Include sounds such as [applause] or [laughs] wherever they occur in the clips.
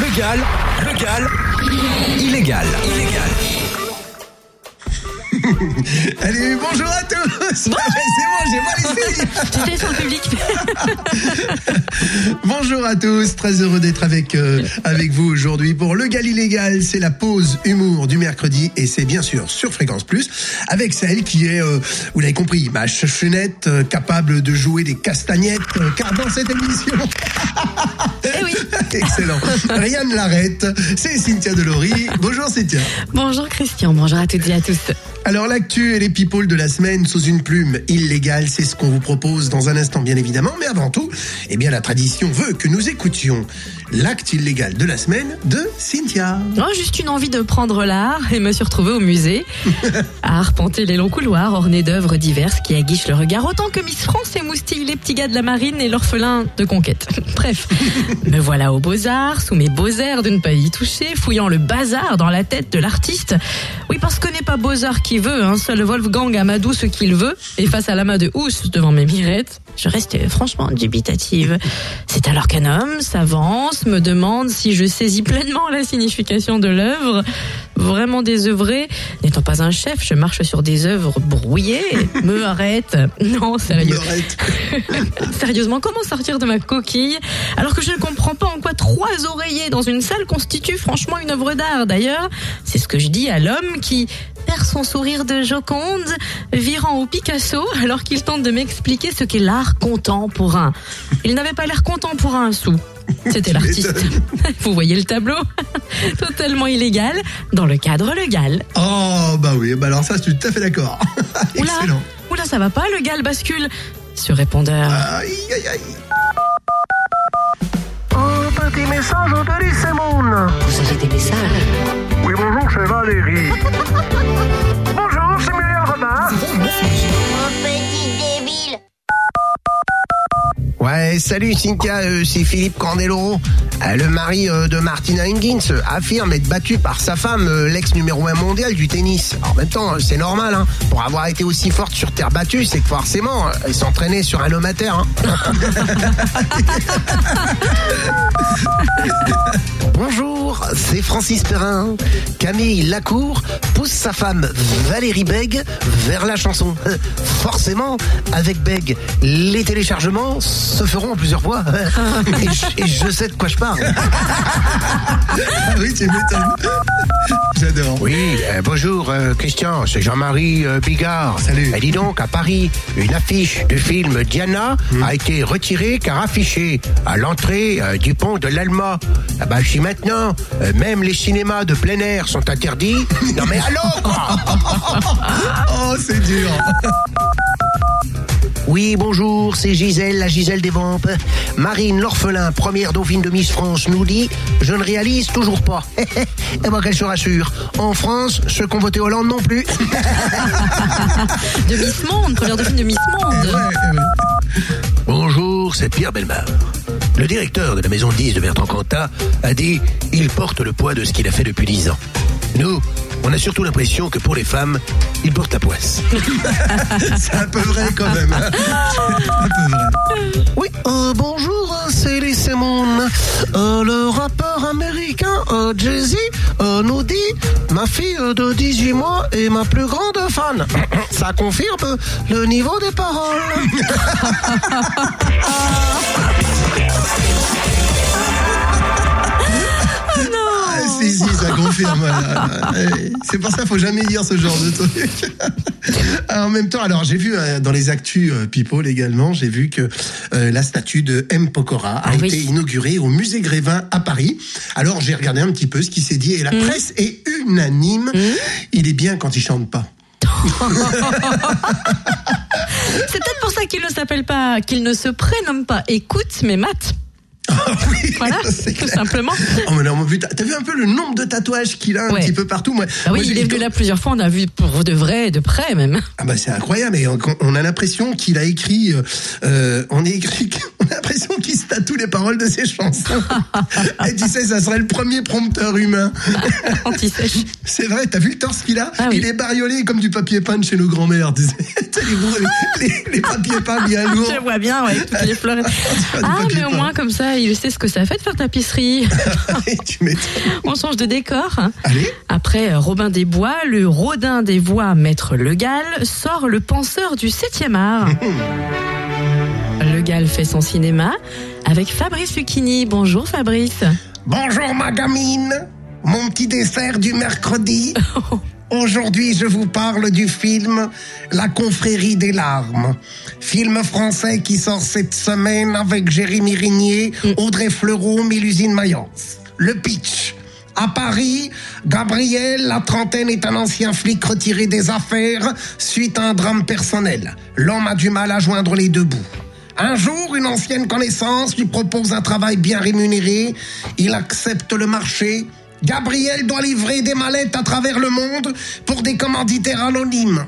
Légal, légal, illégal, illégal. [laughs] Allez, bonjour à tous [laughs] C'est bon, j'ai filles J'étais sur le public. [laughs] Bonjour à tous, très heureux d'être avec, euh, avec vous aujourd'hui pour Le Gal Illégal. C'est la pause humour du mercredi et c'est bien sûr sur Fréquence Plus avec celle qui est, euh, vous l'avez compris, ma chachunette euh, capable de jouer des castagnettes euh, car dans cette émission... Eh oui. Excellent. Rien ne l'arrête. C'est Cynthia Delory. Bonjour Cynthia. Bonjour Christian, bonjour à toutes et à tous. Alors l'actu et les people de la semaine sous une plume illégale, c'est ce qu'on vous propose dans un instant bien évidemment, mais avant tout, eh bien la tradition veut que nous écoutions l'acte illégal de la semaine de Cynthia. Oh, juste une envie de prendre l'art et me suis retrouvée au musée [laughs] à arpenter les longs couloirs ornés d'œuvres diverses qui aguichent le regard autant que Miss France émoustille les petits gars de la marine et l'orphelin de conquête. [laughs] Bref, [laughs] me voilà aux beaux-arts, sous mes beaux airs de ne pas y toucher, fouillant le bazar dans la tête de l'artiste. Oui, parce que n'est pas beaux-arts qui veut, hein, seul Wolfgang Amadou ce qu'il veut, et face à l'amas de housse devant mes mirettes, je reste franchement dubitative. C'est alors qu'un homme s'avance, me demande si je saisis pleinement la signification de l'œuvre. Vraiment désœuvré, n'étant pas un chef, je marche sur des œuvres brouillées, [laughs] me arrête. Non, sérieux. [laughs] Sérieusement, comment sortir de ma coquille alors que je ne comprends pas en quoi trois oreillers dans une salle constituent franchement une œuvre d'art D'ailleurs, c'est ce que je dis à l'homme qui perd son sourire de Joconde, virant au Picasso alors qu'il tente de m'expliquer ce qu'est l'art contemporain. Il n'avait pas l'air contemporain un sou. C'était l'artiste. [laughs] Vous voyez le tableau? [laughs] Totalement illégal, dans le cadre légal. Oh bah oui, bah alors ça je suis tout à fait d'accord. [laughs] Oula, Excellent. oula, ça va pas, le gal bascule? Sur répondeur. Aïe aïe aïe. Un petit message de Lissemon. Vous avez des messages? Oui, bonjour, c'est Valérie. bonjour, c'est Muriel Renard. Ouais, salut Cynthia, euh, c'est Philippe Corneloro. Euh, le mari euh, de Martina Hingis euh, affirme être battu par sa femme, l'ex numéro 1 mondial du tennis. En même temps, c'est normal, hein. Pour avoir été aussi forte sur terre battue, c'est que forcément, elle s'entraînait sur un homme à hein. [laughs] Bonjour, c'est Francis Perrin. Camille Lacour pousse sa femme Valérie Beg vers la chanson. [laughs] Forcément, avec Beg, les téléchargements se feront en plusieurs fois. [laughs] Et je, sais de quoi je parle. [laughs] Oui, tu m'étonnes. J'adore. Oui, euh, bonjour euh, Christian, c'est Jean-Marie euh, Bigard. Salut. Et dis donc, à Paris, une affiche du film Diana a été retirée car affichée à l'entrée du pont de l'Alma. Ah bah, si maintenant, même les cinémas de plein air sont interdits, [laughs] non mais allô quoi Oh, c'est dur. [laughs] Oui, bonjour, c'est Gisèle, la Gisèle des Vampes. Marine, l'orphelin, première dauphine de Miss France, nous dit Je ne réalise toujours pas. [laughs] Et moi qu'elle se rassure. En France, ceux qui ont voté Hollande non plus. [laughs] De Miss Monde, première dauphine de Miss Monde. Bonjour, c'est Pierre Belmar. Le directeur de la maison 10 de Bertrand-Cantat a dit il porte le poids de ce qu'il a fait depuis 10 ans. Nous, on a surtout l'impression que pour les femmes, il porte la poisse. [laughs] C'est un peu vrai quand même. [laughs] un peu vrai. Oui, euh, bonjour, euh, c'est Lee Simon. Euh, le rappeur américain euh, Jay-Z euh, nous dit Ma fille de 18 mois est ma plus grande fan. [coughs] Ça confirme le niveau des paroles. [laughs] si, si, ça confirme. Ouais. [laughs] C'est pour ça qu'il faut jamais dire ce genre de truc. [laughs] En même temps, alors j'ai vu euh, dans les actus euh, People également, j'ai vu que euh, la statue de M. Pokora a Ah oui. été inaugurée au musée Grévin à Paris. Alors j'ai regardé un petit peu ce qui s'est dit et la presse est unanime. Il est bien quand il chante pas. [laughs] C'est peut-être pour ça qu'il ne s'appelle pas, qu'il ne se prénomme pas Écoute, mais Matt. [laughs] oui, Voilà, [laughs] tout clair. simplement. Oh, mais non, putain, t'as vu un peu le nombre de tatouages qu'il a un Ouais. petit peu partout moi, Ah oui, moi, il est venu là plusieurs fois, on a vu pour de vrai, de près même. Ah bah c'est incroyable et on, on a l'impression qu'il a écrit, euh, euh, on, est écrit, a [laughs] l'impression qu'il se tatoue les paroles de ses chansons. [laughs] Et tu sais, ça serait le premier prompteur humain. [laughs] Anti-sèche. C'est vrai, t'as vu le torse qu'il a Ah oui. Il est bariolé comme du papier peint chez nos grands-mères. Tu sais, les, les- les papiers peints bien lourds. Je vois bien, ouais, toutes les fleurs. Ah, mais au moins, comme ça, il sait ce que ça fait de faire tapisserie. tu. On change de décor. Allez, Après euh, Robin des Bois, le Rodin des Voix, Maître Le Gall, sort le penseur du 7e art. Le Gall fait son cinéma avec Fabrice Lucchini. Bonjour Fabrice. Bonjour ma gamine, mon petit dessert du mercredi. [laughs] Aujourd'hui, je vous parle du film La confrérie des larmes. Film français qui sort cette semaine avec Jérémy Régnier, Audrey Fleurot, Mélusine Mayence. Le pitch. À Paris, Gabriel, la trentaine, est un ancien flic retiré des affaires suite à un drame personnel. L'homme a du mal à joindre les deux bouts. Un jour, une ancienne connaissance lui propose un travail bien rémunéré. Il accepte le marché. Gabriel doit livrer des mallettes à travers le monde pour des commanditaires anonymes.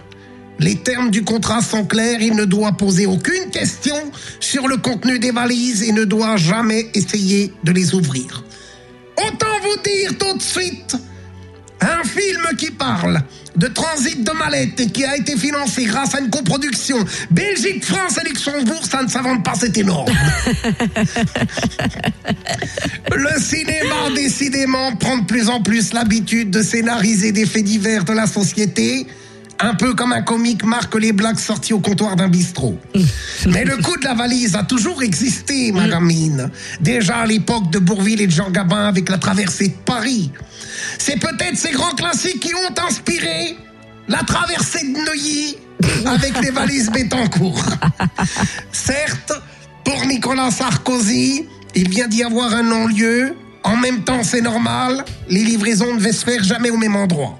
Les termes du contrat sont clairs, il ne doit poser aucune question sur le contenu des valises et ne doit jamais essayer de les ouvrir. Autant vous dire tout de suite, un film qui parle de transit de mallettes et qui a été financé grâce à une coproduction Belgique, France et Luxembourg, ça ne s'invente pas, c'est énorme. [laughs] Le cinéma, décidément, prend de plus en plus l'habitude de scénariser des faits divers de la société, un peu comme un comique marque les blagues sorties au comptoir d'un bistrot. [laughs] Mais le coup de la valise a toujours existé, ma gamine. Déjà à l'époque de Bourville et de Jean Gabin avec la traversée de Paris. C'est peut-être ces grands classiques qui ont inspiré la traversée de Neuilly avec les valises Bettencourt. [laughs] Certes, pour Nicolas Sarkozy, il vient d'y avoir un non-lieu. En même temps, c'est normal, les livraisons ne devaient se faire jamais au même endroit.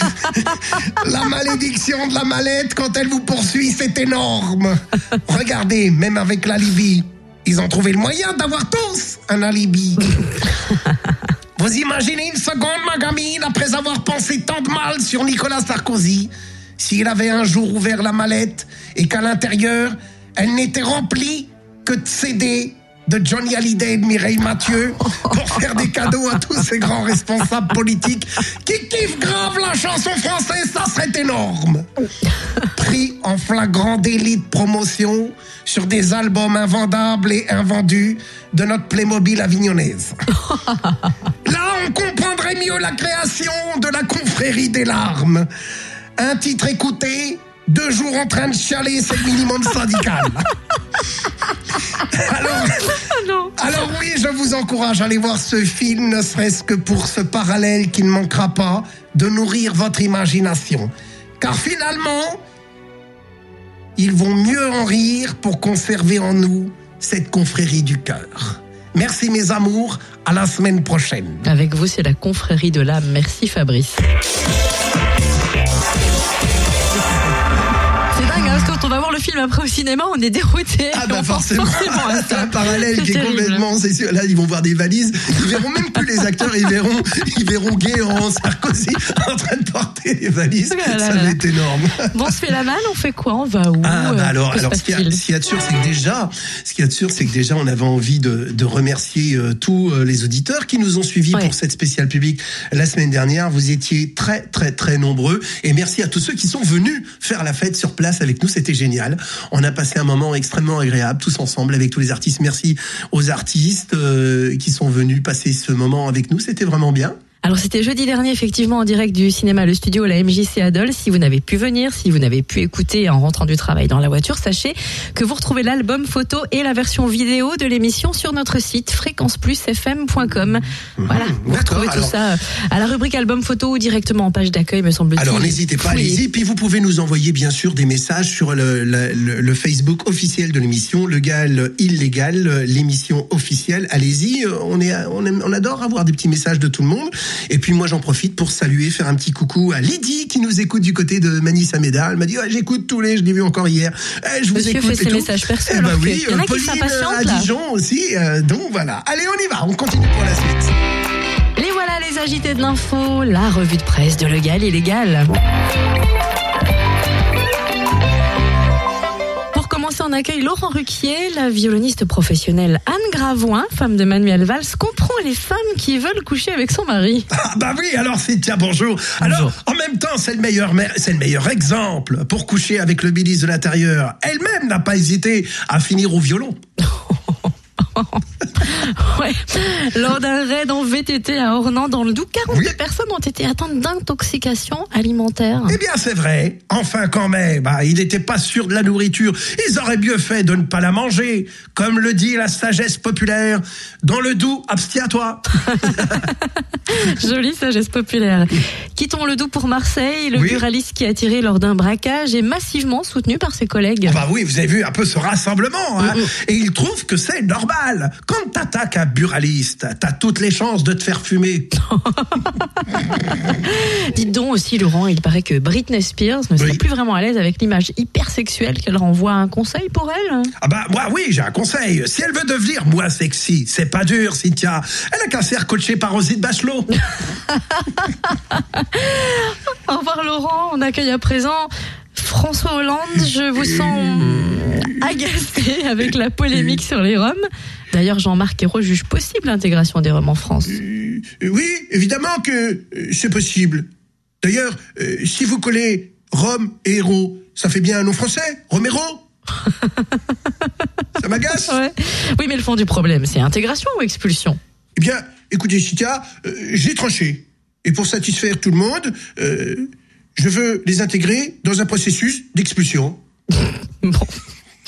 [laughs] la malédiction de la mallette, quand elle vous poursuit, c'est énorme. Regardez, même avec la Libye, ils ont trouvé le moyen d'avoir tous un alibi. [laughs] Vous imaginez une seconde, ma gamine, après avoir pensé tant de mal sur Nicolas Sarkozy, s'il avait un jour ouvert la mallette et qu'à l'intérieur, elle n'était remplie que de CD de Johnny Hallyday et de Mireille Mathieu pour faire des cadeaux à tous ces grands responsables politiques qui kiffent grave la chanson française, ça serait énorme. Pris en flagrant délit de promotion sur des albums invendables et invendus de notre Playmobil avignonnaise. Là, on comprendrait mieux la création de la confrérie des larmes. Un titre écouté, deux jours en train de chialer, c'est le minimum syndical. Alors, [laughs] non. alors oui, je vous encourage à aller voir ce film, ne serait-ce que pour ce parallèle qui ne manquera pas de nourrir votre imagination. Car finalement, ils vont mieux en rire pour conserver en nous cette confrérie du cœur. Merci mes amours, à la semaine prochaine. Avec vous, c'est la confrérie de l'âme. Merci Fabrice. Film après au cinéma, on est dérouté. Ah bah [laughs] forcément, c'est un parallèle qui est complètement, c'est sûr. Là, ils vont voir des valises, ils verront même plus les acteurs, ils verront, ils verront Guéant, Sarkozy [laughs] en train de porter les valises. Oh là là Ça va être énorme. Bon, on se fait la malle, on fait quoi? On va où Ah Euh, bah alors, que se alors ce qu'il y, a- y de sûr, c'est que déjà, ce qu'il y a de sûr, c'est que déjà, on avait envie de, de remercier euh, tous euh, les auditeurs qui nous ont suivis Ouais. pour cette spéciale publique la semaine dernière. Vous étiez très très très nombreux et merci à tous ceux qui sont venus faire la fête sur place avec nous. C'était génial. On a passé un moment extrêmement agréable tous ensemble avec tous les artistes. Merci aux artistes euh, qui sont venus passer ce moment avec nous. C'était vraiment bien. Alors c'était jeudi dernier effectivement en direct du cinéma Le Studio à la MJC Adol. Si vous n'avez pu venir, si vous n'avez pu écouter en rentrant du travail dans la voiture, sachez que vous retrouvez l'album photo et la version vidéo de l'émission sur notre site fréquenceplusfm.com. Voilà, vous retrouvez tout alors- ça euh, à la rubrique album photo ou directement en page d'accueil me semble-t-il. Alors n'hésitez pas, allez-y. Puis vous pouvez nous envoyer bien sûr des messages sur le, le- le- le Facebook officiel de l'émission, le gal illégal, euh, l'émission officielle. Allez-y, euh, on est, on aime- on adore avoir des petits messages de tout le monde. Et puis moi j'en profite pour saluer, faire un petit coucou à Lydie qui nous écoute du côté de Manissa-Médard. Elle m'a dit Ah, j'écoute tous les, je l'ai vu encore hier. Eh, je vous Monsieur écoute fait et ses tout. messages perso, Eh que oui, il y en a euh, qui Pauline à là. Dijon aussi. euh, donc voilà. Allez, on y va. On continue pour la suite. Les voilà les agités de l'info, la revue de presse de Legal illégal. Pour commencer Français en accueil Laurent Ruquier, la violoniste professionnelle Anne Gravoin, femme de Manuel Valls, comprend les femmes qui veulent coucher avec son mari. [laughs] Ah bah oui, alors Cynthia, bonjour. Alors, en même temps, c'est le meilleur, c'est le meilleur exemple pour coucher avec le ministre de l'Intérieur. Elle-même n'a pas hésité à finir au violon. [laughs] [laughs] Ouais. Lors d'un raid en VTT à Ornans dans le Doubs, 42 Oui. personnes ont été atteintes d'intoxication alimentaire. Eh bien, c'est vrai. Enfin, quand même, bah, il n'était pas sûr de la nourriture. Ils auraient mieux fait de ne pas la manger. Comme le dit la sagesse populaire, dans le doux, abstiens-toi. [laughs] Jolie sagesse populaire. Quittons le Doubs pour Marseille. Le Oui. buraliste qui a tiré lors d'un braquage est massivement soutenu par ses collègues. Ah bah oui, vous avez vu un peu ce rassemblement, hein. Et il trouve que c'est normal. Quand t'attaques un buraliste, t'as toutes les chances de te faire fumer. [laughs] Dites donc aussi, Laurent, il paraît que Britney Spears ne serait Oui. plus vraiment à l'aise avec l'image hyper sexuelle qu'elle renvoie. Un conseil pour elle Ah bah moi oui, j'ai un conseil. Si elle veut devenir moins sexy, c'est pas dur, Cynthia. Elle a qu'à se faire coacher par Rosine Bachelot. [laughs] Au revoir Laurent, on accueille à présent François Hollande. Je vous sens [laughs] agacé avec la polémique sur les Roms. D'ailleurs, Jean-Marc Ayrault juge possible l'intégration des Roms en France. Euh, oui, évidemment que euh, c'est possible. D'ailleurs, euh, si vous collez Rome et héros, ça fait bien un nom français, Romero [laughs] Ça m'agace Ouais. Oui, mais le fond du problème, c'est intégration ou expulsion? Eh bien, écoutez, Cynthia, euh, j'ai tranché. Et pour satisfaire tout le monde, je veux les intégrer dans un processus d'expulsion. [laughs] Bon.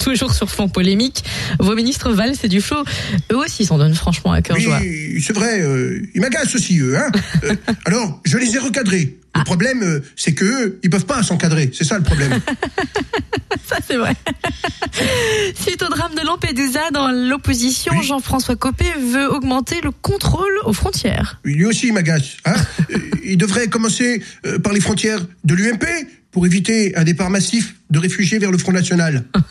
Toujours sur fond polémique, vos ministres Valls et Duflo, eux aussi s'en donnent franchement à cœur joie. Oui, c'est vrai, euh, ils m'agacent aussi, eux. Hein Euh, [laughs] alors, je les ai recadrés. Le problème, euh, c'est que eux, ils peuvent pas s'encadrer. C'est ça le problème. [laughs] Ça, c'est vrai. Suite au drame de Lampedusa, dans l'opposition, Oui. Jean-François Copé veut augmenter le contrôle aux frontières. Lui aussi, il m'agace. Hein il devrait commencer par les frontières de l'UMP pour éviter un départ massif de réfugiés vers le Front National. [laughs]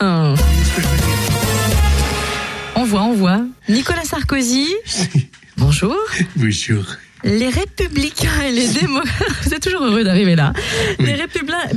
On voit, on voit. Nicolas Sarkozy. [laughs] Bonjour. Bonjour. Les républicains et les démocrates. [laughs] Vous êtes toujours heureux d'arriver là. Les, républicains,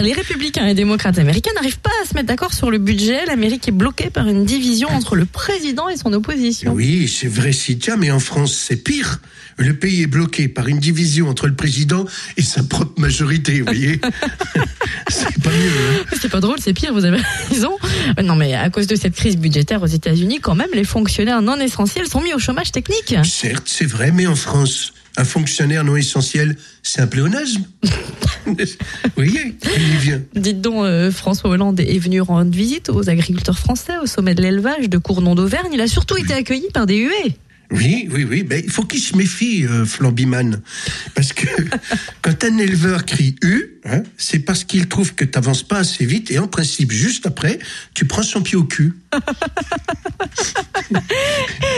les républicains et démocrates américains n'arrivent pas à se mettre d'accord sur le budget. L'Amérique est bloquée par une division entre le président et son opposition. Oui, c'est vrai, Cynthia, mais en France, c'est pire. Le pays est bloqué par une division entre le président et sa propre majorité, vous voyez [laughs] [laughs] C'est pas mieux, hein C'est pas drôle, c'est pire, vous avez raison. Euh, Non, mais à cause de cette crise budgétaire aux États-Unis, quand même, les fonctionnaires non essentiels sont mis au chômage technique. Certes, c'est vrai, mais en France, un fonctionnaire non essentiel, c'est un pléonasme. [laughs] Vous voyez, il y vient. Dites donc, euh, François Hollande est venu rendre visite aux agriculteurs français au sommet de l'élevage de Cournon d'Auvergne. Il a surtout été accueilli par des huées. Oui, oui, oui, ben, il faut qu'il se méfie, euh, Flambiman. Parce que [laughs] quand un éleveur crie U, hein, c'est parce qu'il trouve que t'avances pas assez vite et en principe, juste après, tu prends son pied au cul. [laughs]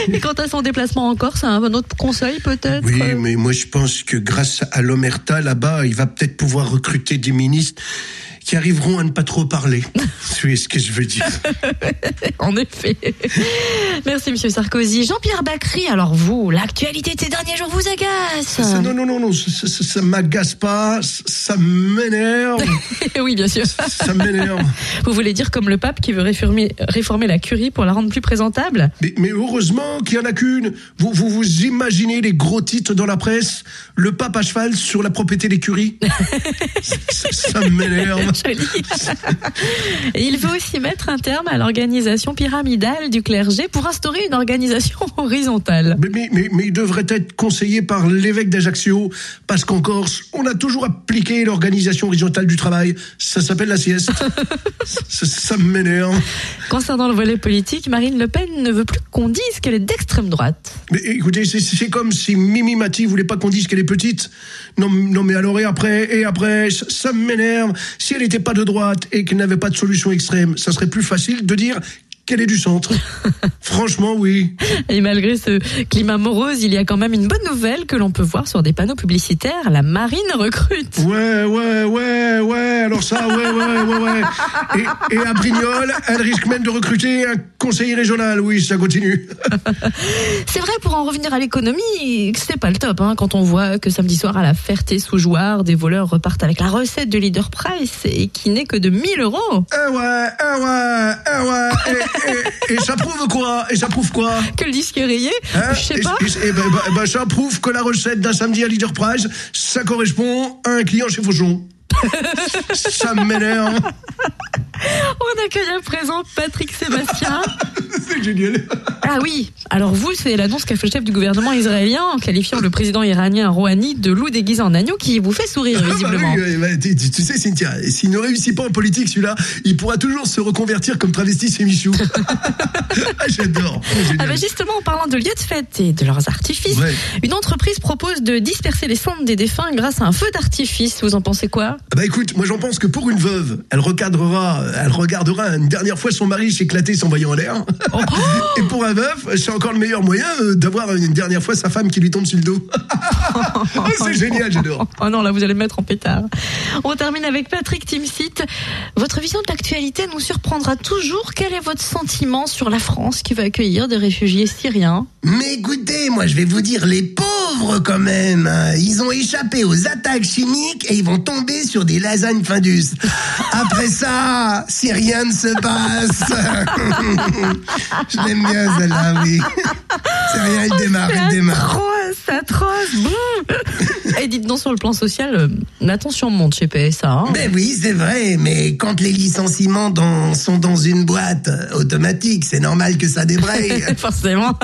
Et quant à son déplacement en Corse, un autre conseil peut-être? Oui, mais moi je pense que grâce à l'Omerta, là-bas, il va peut-être pouvoir recruter des ministres qui arriveront à ne pas trop parler. [laughs] Voyez ce que je veux dire? [laughs] En effet. Merci, Monsieur Sarkozy. Jean-Pierre Bacry, alors vous, l'actualité de ces derniers jours vous agace? Ça, Non, non, non, non, ça, ça, ça m'agace pas, ça, ça m'énerve, [laughs] Oui, bien sûr. ça m'énerve. [laughs] Vous voulez dire comme le pape qui veut réformer, réformer la curie pour la rendre plus présentable? Mais, mais heureusement qu'il y en a qu'une. Vous, vous vous imaginez les gros titres dans la presse Le pape à cheval sur la propriété des curies? [laughs] Ça, ça m'énerve. Il veut aussi mettre un terme à l'organisation pyramidale du clergé pour instaurer une organisation horizontale. Mais, mais, mais, mais il devrait être conseillé par l'évêque d'Ajaccio, parce qu'en Corse, on a toujours appliqué l'organisation horizontale du travail. Ça s'appelle la sieste. [laughs] ça ça m'énerve. Concernant le volet politique, Marine Le Pen ne veut plus qu'on dise qu'elle est d'extrême droite. Mais écoutez, c'est- c'est comme si Mimi Mati voulait pas qu'on dise qu'elle est petite. Non, non, mais alors et après, et après, ça, ça m'énerve. Si elle n'était pas de droite et qu'elle n'avait pas de solution extrême, ça serait plus facile de dire qu'elle est du centre. [laughs] Franchement, oui. Et malgré ce climat morose, il y a quand même une bonne nouvelle que l'on peut voir sur des panneaux publicitaires. La marine recrute. Ouais, ouais, ouais, ouais. Alors ça, ouais, ouais, ouais, ouais. Et, et à Brignoles, elle risque même de recruter un conseiller régional. Oui, ça continue. [laughs] C'est vrai, pour en revenir à l'économie, c'est pas le top, hein, quand on voit que samedi soir à la Ferté-sous-Jouarre, des voleurs repartent avec la recette de Leader Price et qui n'est que de 1000 euros. Eh ouais, eh ouais, eh ouais. Et, et- et ça prouve quoi? Et ça prouve quoi? Que le disque est rayé Hein? Je sais pas. et- et ben, ben, ben, ça prouve que la recette d'un samedi à Leader Price, ça correspond à un client chez Fauchon. [laughs] ça m'énerve. On accueille à présent Patrick Sébastien. [laughs] C'est génial. Ah oui, alors vous, c'est l'annonce qu'a fait le chef du gouvernement israélien en qualifiant le président iranien Rouhani de loup déguisé en agneau qui vous fait sourire Ah bah visiblement. oui, bah, tu, sais, Cynthia, s'il ne réussit pas en politique, celui-là, il pourra toujours se reconvertir comme travesti chez Michou. [laughs] ah, j'adore. Génial. Ah bah justement, en parlant de lieux de fête et de leurs artifices, Ouais. une entreprise propose de disperser les cendres des défunts grâce à un feu d'artifice. Vous en pensez quoi? Ah Bah écoute, moi j'en pense que pour une veuve, elle recadrera, elle regardera une dernière fois son mari s'éclater s'envoyant en l'air. Oh. [laughs] Et pour un veuf, c'est encore le meilleur moyen euh, d'avoir une dernière fois sa femme qui lui tombe sur le dos. [laughs] Oh, c'est génial, j'adore. Oh non, là vous allez me mettre en pétard. On termine avec Patrick Timsit. Votre vision de l'actualité nous surprendra toujours. Quel est votre sentiment sur la France qui va accueillir des réfugiés syriens? Mais écoutez, moi je vais vous dire, les pauvres quand même, hein, ils ont échappé aux attaques chimiques et ils vont tomber sur des lasagnes Findus. Après ça, si rien ne se passe. [laughs] je l'aime bien celle-là, oui. C'est rien, il démarre, il démarre. Atroce, atroce. Bouh. Et dites donc sur le plan social, euh, la tension monte chez PSA. hein. Ben oui, c'est vrai, mais quand les licenciements dans- sont dans une boîte automatique, c'est normal que ça débraye. [laughs] Forcément.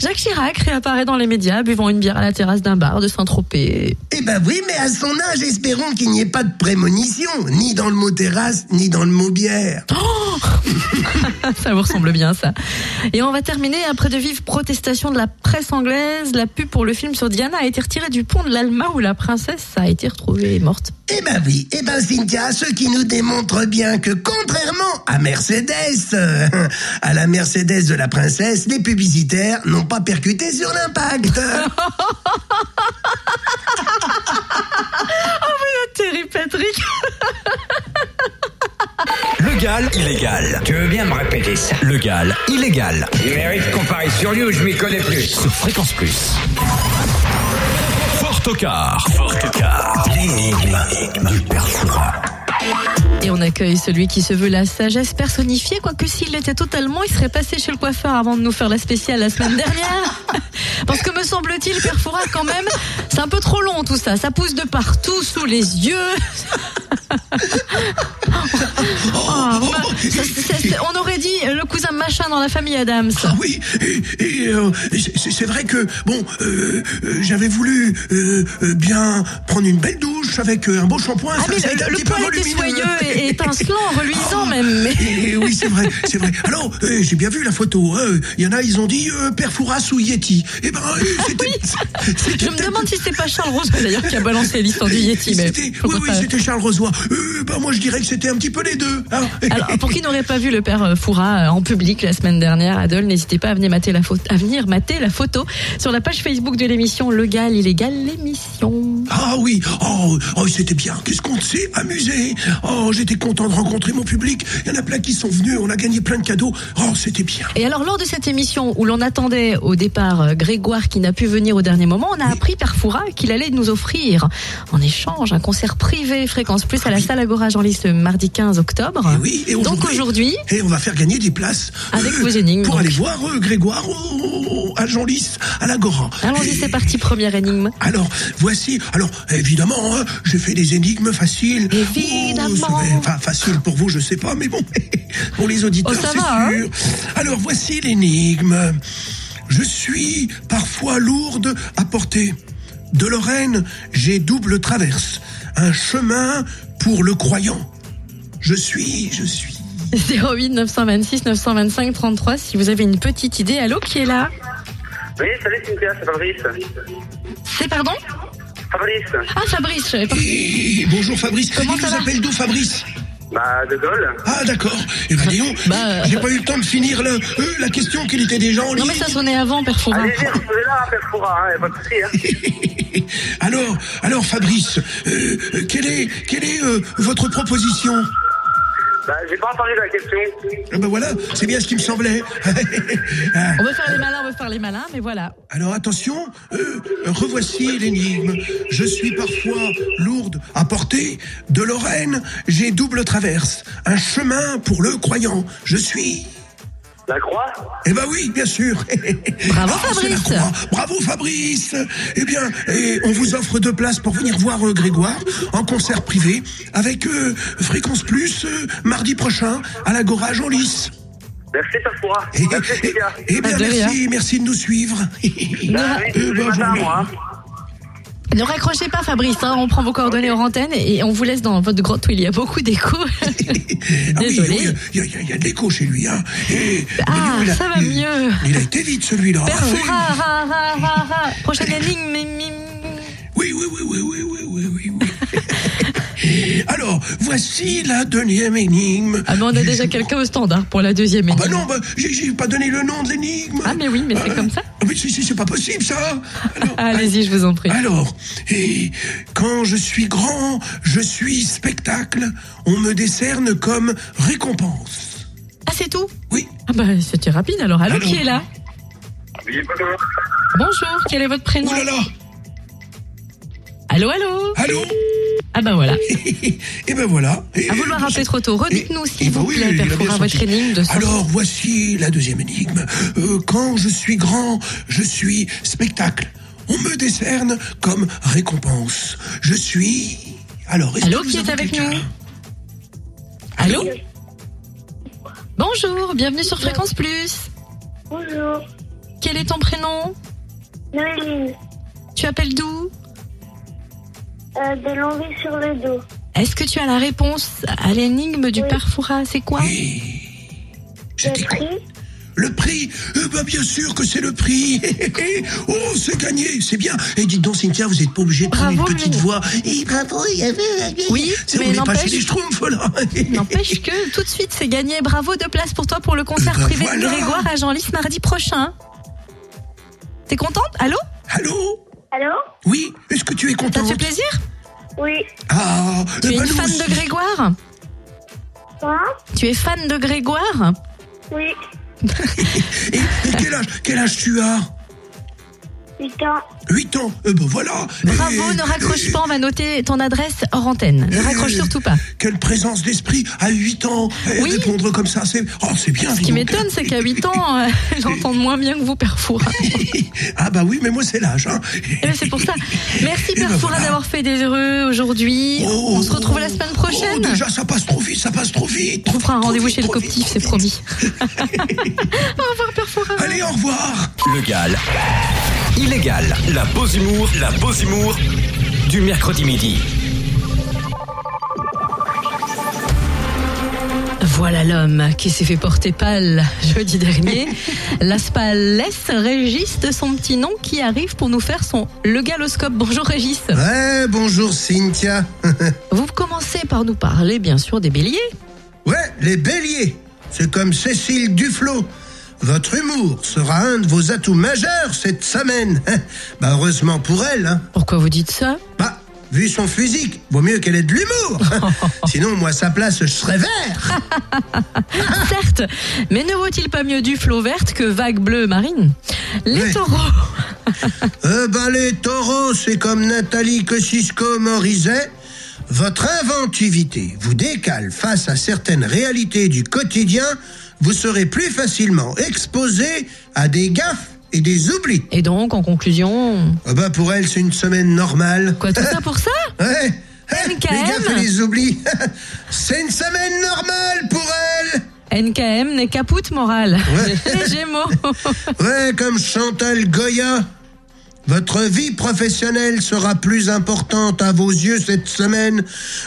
Jacques Chirac réapparaît dans les médias buvant une bière à la terrasse d'un bar de Saint-Tropez. Eh ben oui, mais à son âge, espérons qu'il n'y ait pas de prémonition, ni dans le mot terrasse, ni dans le mot bière. [laughs] Ça vous ressemble bien, ça. Et on va terminer après de vives protestations de la presse anglaise. La pub pour le film sur Diana a été retirée du pont de l'Alma où la princesse a été retrouvée morte. Eh ben oui, eh ben Cynthia, ce qui nous démontre bien que contrairement à Mercedes, euh, [laughs] à la Mercedes de la princesse, les publicitaires n'ont pas percuté sur l'impact. [laughs] Terrible, Patrick. Légal, illégal. Tu veux bien me répéter ça? Légal, illégal. Il mérite qu'on parie sur lui ou je m'y connais plus. Sur Fréquence Plus. Fort au quart. Fort au quart. L'énigme du. Et on accueille celui qui se veut la sagesse personnifiée, quoique s'il l'était totalement, il serait passé chez le coiffeur avant de nous faire la spéciale la semaine dernière. [laughs] Parce que me semble-t-il, Père Fouras, quand même, c'est un peu trop long tout ça. Ça pousse de partout, sous les yeux. Oh, ça, on aurait dit le cousin machin dans la famille Adams. Ah oui, et, et, euh, c'est vrai que, bon, euh, euh, j'avais voulu euh, bien prendre une belle douche avec un beau shampoing. Ah ça- mais ça le, un le petit peu poil était soyeux [laughs] et étincelant, reluisant même. Et oui, c'est vrai, c'est vrai. Alors, j'ai bien vu la photo. hein. Il y en a, ils ont dit Père Fouras ou Yeti. Eh ben, c'était. c'était Je me demande si c'est pas Charles Rousseau d'ailleurs qui a balancé l'histoire du Yeti. Mais oui, oui, c'était Charles Rosoy. Euh, ben, moi, je dirais que c'était un petit peu les deux. hein. Alors, pour qui n'aurait pas vu le père euh, Foura euh, en public la semaine dernière à Dole, n'hésitez pas à venir mater la photo, à mater la photo sur la page Facebook de l'émission Legal Illégal l'émission. Ah oui, oh, oh c'était bien. Qu'est-ce qu'on s'est amusé. Oh, j'étais content de rencontrer mon public. Il y en a plein qui sont venus. On a gagné plein de cadeaux. Oh, c'était bien. Et alors lors de cette émission où l'on attendait au départ euh, Grégoire qui n'a pu venir au dernier moment, on a appris Père Foura qu'il allait nous offrir en échange un concert privé Fréquence Plus à la salle Agora Jean Lys le mardi 15 octobre. Et oui, et Donc aujourd'hui, Et on va faire gagner des places. Avec vos énigmes, Pour donc. aller voir euh, Grégoire au- à Jean-Lys, à l'Agora. allons-y c'est parti, première énigme. Alors, voici. Alors, évidemment, hein, j'ai fait des énigmes faciles. Évidemment. Oh, Enfin, facile pour vous, je sais pas, mais bon, [laughs] pour les auditeurs, Oh, c'est hein sûr. Alors, voici l'énigme. Je suis parfois lourde à porter. De Lorraine, j'ai double traverse. Un chemin pour le croyant. Je suis, je suis. 08 926 925 33 si vous avez une petite idée. Allô, qui est là? Oui, salut Cynthia, c'est Fabrice. C'est pardon? Fabrice. Ah Fabrice. Et bonjour Fabrice. Comment Il ça nous appelle d'où Fabrice Bah, De Gaulle. Ah d'accord. Eh ben Léon, Bah, j'ai pas eu le temps de finir le- euh, la question qu'il était déjà en Non ligne. mais ça sonnait avant, Père Fouras. Allez-y, reposez-la, Père Foura, hein, pas de souci. Hein. [laughs] alors, alors Fabrice, euh, euh, quelle est, quelle est euh, votre proposition? Bah, j'ai pas entendu la question. Ah ben voilà, c'est bien ce qui me semblait. [laughs] Ah, On veut faire les malins, on veut faire les malins, mais voilà. alors attention, euh, revoici l'énigme. Je suis parfois lourde à porter. De Lorraine, j'ai double traverse. Un chemin pour le croyant. Je suis... La croix Eh ben oui, bien sûr. Bravo, Ah, la Fabrice. croix. Bravo Fabrice. Eh bien, et on vous offre deux places pour venir voir euh, Grégoire en concert privé avec euh, Fréquence Plus euh, mardi prochain à l'Agora en lice. Merci, Foura. Eh, Merci, eh, eh bien, merci, merci de nous suivre. Bah, oui, Eh voilà. moi. Ne raccrochez pas Fabrice, hein, on prend vos coordonnées okay. aux antennes et on vous laisse dans votre grotte où il y a beaucoup d'écho. [laughs] ah [laughs] il, y, a de l'écho chez lui. Hein. Ah, ça va mieux. Il a été vite celui-là. Ah, Prochaine énigme. Oui, oui, oui, oui, oui, oui, oui. oui. Alors, voici la deuxième énigme. Ah mais on a déjà quelqu'un au standard pour la deuxième Ah bah énigme. non, bah, j'ai pas donné le nom de l'énigme. Ah mais oui, mais c'est comme ça. Ah, mais si, si, c'est pas possible ça. Allez-y, je vous en prie. alors, et quand je suis grand, je suis spectacle. On me décerne comme récompense. Ah c'est tout? Oui. Ah bah c'était rapide alors? Allô, Alors qui est là? Oui, bonjour. Bonjour, quel est votre prénom? Oh là là. Allô, allô? Allô? Ah bah voilà. [laughs] Et ben voilà. Et- À vouloir rappeler trop tôt. Redites-nous s'il et bah vous oui, plaît, il a Père bien Fouras, senti. votre énigme de ce Alors voici la deuxième énigme. Euh, quand je suis grand, je suis spectacle. On me décerne comme récompense. Je suis. Alors, est-ce Allô, que qui nous est avec nous Allô Bonjour, bienvenue sur Fréquence Plus. Bonjour. Quel est ton prénom Noéline. Tu appelles d'où Euh, de l'envie sur le dos. Est-ce que tu as la réponse à l'énigme du Oui. Père Fouras C'est quoi? Oui. Le prix? Le prix? Eh ben, Bien sûr que c'est le prix [laughs] Oh, c'est gagné, c'est bien Et dites donc, Cynthia, vous n'êtes pas obligé de prendre Bravo, une petite voix. Et bravo, il y avait... Oui, C'est- mais on n'est pas n'empêche- chez les Schtroumpfs, là [laughs] N'empêche que tout de suite c'est gagné. Bravo, deux places pour toi pour le concert Ben privé voilà. de Grégoire à Genlis mardi prochain. T'es contente? Allô? Allô? Allô Oui Est-ce que tu es Ça te contente fait plaisir Oui. Ah Tu eh es ben, une fan aussi. de Grégoire Quoi Tu es fan de Grégoire Oui. [laughs] Et, et quel, âge, quel âge tu as? 8 ans. 8 ans Eh ben voilà Bravo, Et- ne raccroche et- pas, on va noter ton adresse hors antenne. Ne raccroche surtout pas. Quelle présence d'esprit à 8 ans Oui. Répondre comme ça, c'est oh, c'est bien. Ce qui m'étonne, c'est qu'à 8 ans, euh, [laughs] [laughs] j'entends moins bien que vous, Père Fouras. [laughs] Ah bah oui, mais moi c'est l'âge. Hein. Eh ben, c'est pour ça. Merci, Et Père ben voilà. d'avoir fait des heureux aujourd'hui. Oh, on se retrouve la semaine prochaine. Oh, déjà, ça passe trop vite, ça passe trop vite. on fera un rendez-vous chez le coptif, c'est promis. Au revoir, Père Fouras. Allez, au revoir. Légal. Illégal. La pause humour. La pause humour. Du mercredi midi. Voilà l'homme qui s'est fait porter pâle jeudi dernier. [laughs] L'Aspal laisse Régis de son petit nom qui arrive pour nous faire son le galoscope. Bonjour Régis. Ouais, bonjour Cynthia. [laughs] Vous commencez par nous parler bien sûr des béliers. Ouais, les béliers. C'est comme Cécile Duflot. Votre humour sera un de vos atouts majeurs cette semaine. Hein. Bah heureusement pour elle. Hein. Pourquoi vous dites ça? Bah, vu son physique, vaut mieux qu'elle ait de l'humour. [laughs] Sinon, moi, sa place, je serais vert. [laughs] Certes, mais ne vaut-il pas mieux du flot verte que vague bleue marine? Les Oui. taureaux. [laughs] Euh, ben, les taureaux, c'est comme Nathalie Kosciusko-Morizet. Votre inventivité vous décale face à certaines réalités du quotidien. Vous serez plus facilement exposé à des gaffes et des oublis. Et donc, en conclusion, Ah bah, pour elle, c'est une semaine normale. quoi tout ça pour ça [laughs] Ouais. NKM. [laughs] Les gaffes et les oublis. [laughs] c'est une semaine normale pour elle. NKM n'est capoute morale. Ouais. Les Gémeaux. Ouais, comme Chantal Goya. Votre vie professionnelle sera plus importante à vos yeux cette semaine.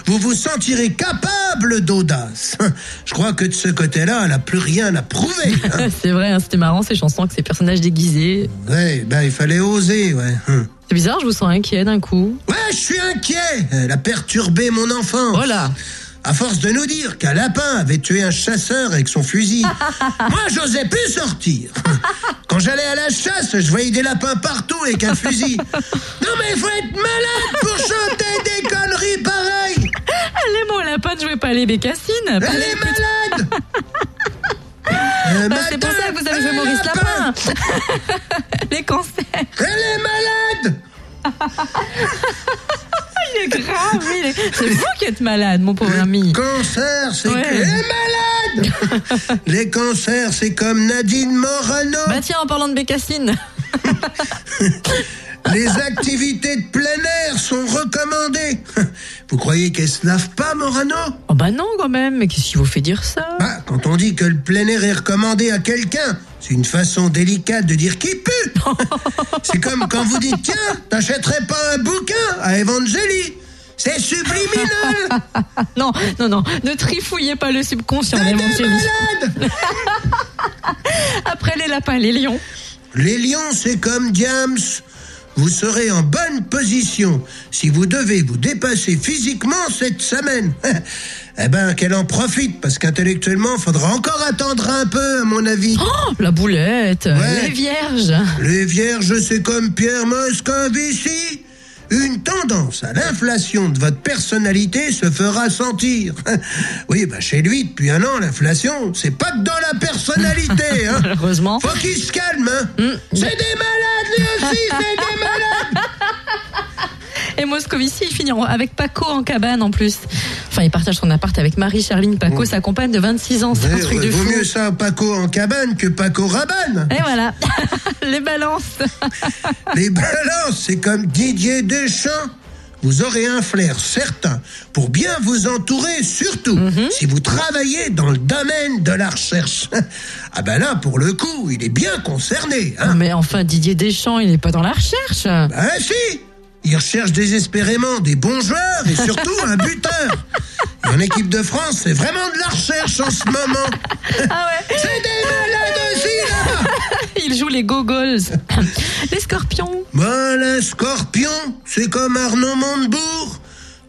Vous vous sentirez capable d'audace. Je crois que de ce côté-là, elle n'a plus rien à prouver. hein. [laughs] C'est vrai, hein, c'était marrant ces chansons avec ces personnages déguisés. Ouais, ben il fallait oser, ouais. Hum. C'est bizarre, je vous sens inquiet d'un coup. Ouais, je suis inquiet. Elle a perturbé mon enfance. Voilà. À force de nous dire qu'un lapin avait tué un chasseur avec son fusil, [laughs] moi j'osais plus sortir. [laughs] Quand j'allais à la chasse, je voyais des lapins partout avec un fusil. Non mais il faut être malade pour chanter des conneries pareilles. Les mots lapin ne jouez pas les bécassines. Elle est malade. Euh, Bah, c'est pour ça que vous avez joué un Maurice lapin. Lapin. [laughs] les cancers. Elle est malade. Il est grave. il est- C'est vous qui êtes malade, mon pauvre ami. Cancer, c'est Ouais. que... Elle est malade. [laughs] Les cancers, c'est comme Nadine Morano. Bah tiens, en parlant de bécassines. [laughs] Les activités de plein air sont recommandées. [laughs] Vous croyez qu'elle se lave pas, Morano Oh bah non quand même, mais qu'est-ce qui vous fait dire ça Bah, quand on dit que le plein air est recommandé à quelqu'un, c'est une façon délicate de dire qu'il pue. [laughs] c'est comme quand vous dites tiens, t'achèterais pas un bouquin à Evangélie. C'est subliminal. [laughs] Non, non, non, ne trifouillez pas le subconscient, Evangélie. malade. Après les lapins, les lions. Les lions, c'est comme Diams. Vous serez en bonne position si vous devez vous dépasser physiquement cette semaine. [laughs] eh ben, qu'elle en profite, parce qu'intellectuellement, faudra encore attendre un peu, à mon avis. Oh, la boulette, Ouais. les vierges. Les vierges, c'est comme Pierre Moscovici. Une tendance à l'inflation de votre personnalité se fera sentir. [laughs] Oui, bah chez lui, depuis un an, l'inflation, c'est pas que dans la personnalité. Hein. [laughs] Malheureusement. Faut qu'il se calme. Hein. C'est des malades, lui aussi, c'est des malades. [laughs] Et Moscovici, il finit en- avec Paco en cabane en plus. Enfin, il partage son appart avec Marie-Charline Paco, sa compagne de 26 ans. C'est un truc de vaut fou. mieux ça, Paco en cabane que Paco Rabanne. Et voilà, [laughs] les balances. Les balances, c'est comme Didier Deschamps. Vous aurez un flair certain pour bien vous entourer, surtout Mhm. si vous travaillez dans le domaine de la recherche. [laughs] Ah ben là, pour le coup, il est bien concerné. Hein Mais enfin, Didier Deschamps, il n'est pas dans la recherche. Ah si Il recherche désespérément des bons joueurs et surtout un [laughs] buteur. Et en équipe de France, c'est vraiment de la recherche en ce moment. Ah ouais C'est des malades aussi, là [laughs] Il joue les gogols. [laughs] Les scorpions. Ben, les scorpions, c'est comme Arnaud Montebourg.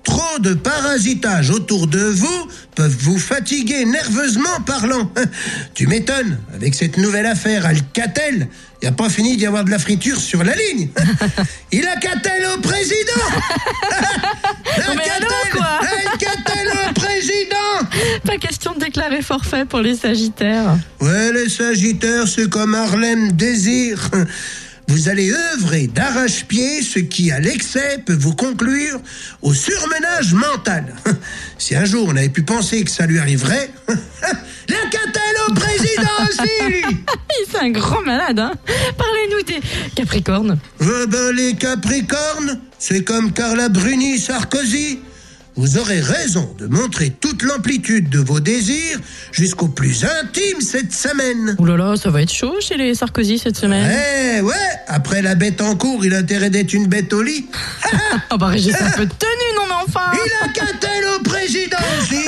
Trop de parasitage autour de vous peuvent vous fatiguer nerveusement parlant. [laughs] Tu m'étonnes, avec cette nouvelle affaire Alcatel, il n'y a pas fini d'y avoir de la friture sur la ligne. Il a Catel au président quoi Alcatel au président Pas question de déclarer forfait pour les sagittaires. Ouais, les Sagittaires, c'est comme Harlem Désir. Vous allez œuvrer d'arrache-pied, ce qui, à l'excès, peut vous conclure au surmenage mental. Si un jour on avait pu penser que ça lui arriverait, [laughs] la catelle au président aussi, [laughs] c'est un grand malade, hein Parlez-nous des capricornes. Eh ben, les Capricornes, c'est comme Carla Bruni Sarkozy. Vous aurez raison de montrer toute l'amplitude de vos désirs jusqu'au plus intime cette semaine. Ouh là là, ça va être chaud chez les Sarkozy cette semaine. Eh ouais, après la bête en cours, il a intérêt d'être une bête au lit. Oh [laughs] bah Régis, un peu de tenue, non mais enfin Il a qu'un tel au président aussi.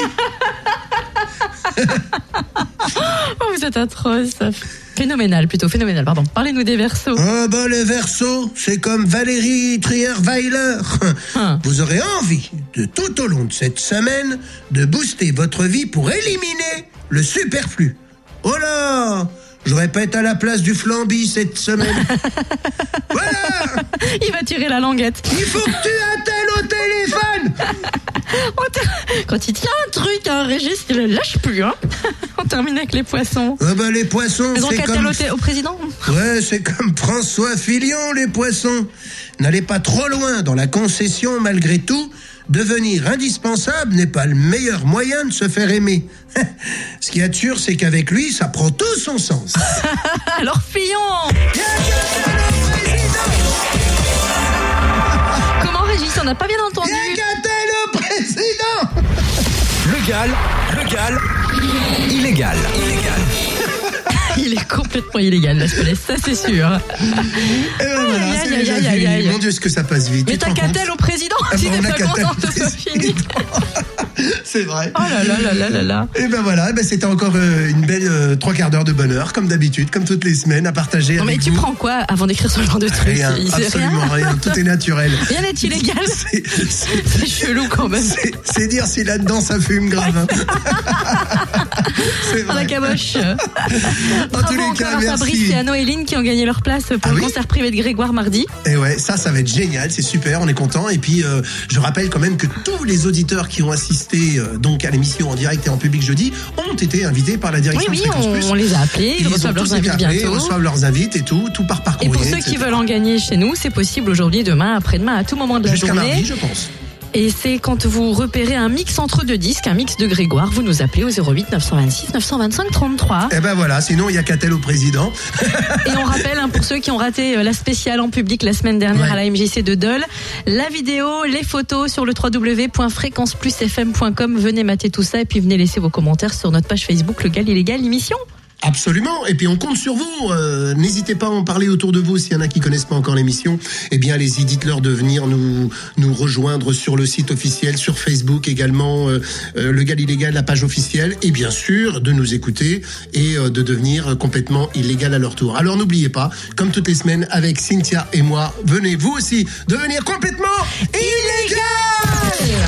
[laughs] Oh, vous êtes atroce. Phénoménal, plutôt phénoménal, pardon. Parlez-nous des versos. Ah bah les versos, c'est comme Valérie Trierweiler. Hein. Vous aurez envie de tout au long de cette semaine de booster votre vie pour éliminer le superflu. Oh là je répète à la place du flambi cette semaine. [laughs] voilà Il va tirer la languette. Il faut que tu attelles au téléphone Quand il tient un truc, hein, Régis, il le lâche plus. Hein. On termine avec les poissons. Ah bah les poissons, Ils ont c'est qu'à comme... au président Ouais, c'est comme François Fillon, les poissons. N'allez pas trop loin dans la concession malgré tout. Devenir indispensable n'est pas le meilleur moyen de se faire aimer. [laughs] Ce qui est sûr, c'est qu'avec lui, ça prend tout son sens. [laughs] Alors Fillon Comment Régis On n'a pas bien entendu. Légal, légal, illégal. Illégal. [laughs] Il est complètement illégal, la Spelès, ça c'est sûr. Et ben voilà, Aïe, c'est aïe, déjà aïe, aïe. Mon Dieu, est-ce que ça passe vite? Mais Tu te t'as rends compte au président Ah si t'es on a pas qu'à-t-elle content au que ce soit fini président. C'est vrai. Oh là là là là là là. Et ben voilà, ben c'était encore euh, une belle euh, trois quarts d'heure de bonheur, comme d'habitude, comme toutes les semaines, à partager Non mais tu vous. prends quoi avant d'écrire ce genre de truc Rien, absolument rien. rien. Tout est naturel. [laughs] Rien n'est illégal. [laughs] C'est- chelou quand même. C'est dire si là-dedans ça fume grave. hein. [laughs] C'est Ah, la vrai. caboche. En tous les cas, à Fabrice merci. et Noéline qui ont gagné leur place pour Ah le oui concert privé de Grégoire mardi. Et ouais, ça, ça va être génial, c'est super, on est content. Et puis, euh, je rappelle quand même que tous les auditeurs qui ont assisté euh, donc à l'émission en direct et en public jeudi ont été invités par la Oui, direction oui, de Fréquence on, Plus. on les a appelés, ils, Ils reçoivent ont leurs invités appelés, bientôt. reçoivent leurs invites et tout, tout par par Et pour courrier, ceux qui veulent en gagner chez nous, c'est possible aujourd'hui, demain, après-demain, à tout moment de la Jusqu'à journée. mardi, je pense. Et c'est quand vous repérez un mix entre deux disques, un mix de Grégoire, vous nous appelez au 08 926 925 33. Et ben voilà, sinon il y a qu'à tel au président. Et on rappelle, hein, pour ceux qui ont raté euh, la spéciale en public la semaine dernière Ouais. à la MJC de Dole, la vidéo, les photos sur le www.fréquenceplusfm.com. Venez mater tout ça et puis venez laisser vos commentaires sur notre page Facebook Le Gal Illégal l'émission. Absolument. Et puis on compte sur vous. Euh, N'hésitez pas à en parler autour de vous. S'il y en a qui connaissent pas encore l'émission, eh bien allez-y, dites-leur de venir nous nous rejoindre sur le site officiel, sur Facebook également, euh, euh, le Gal illégal, la page officielle, et bien sûr de nous écouter et euh, de devenir complètement illégal à leur tour. Alors n'oubliez pas, comme toutes les semaines avec Cynthia et moi, venez vous aussi devenir complètement illégal.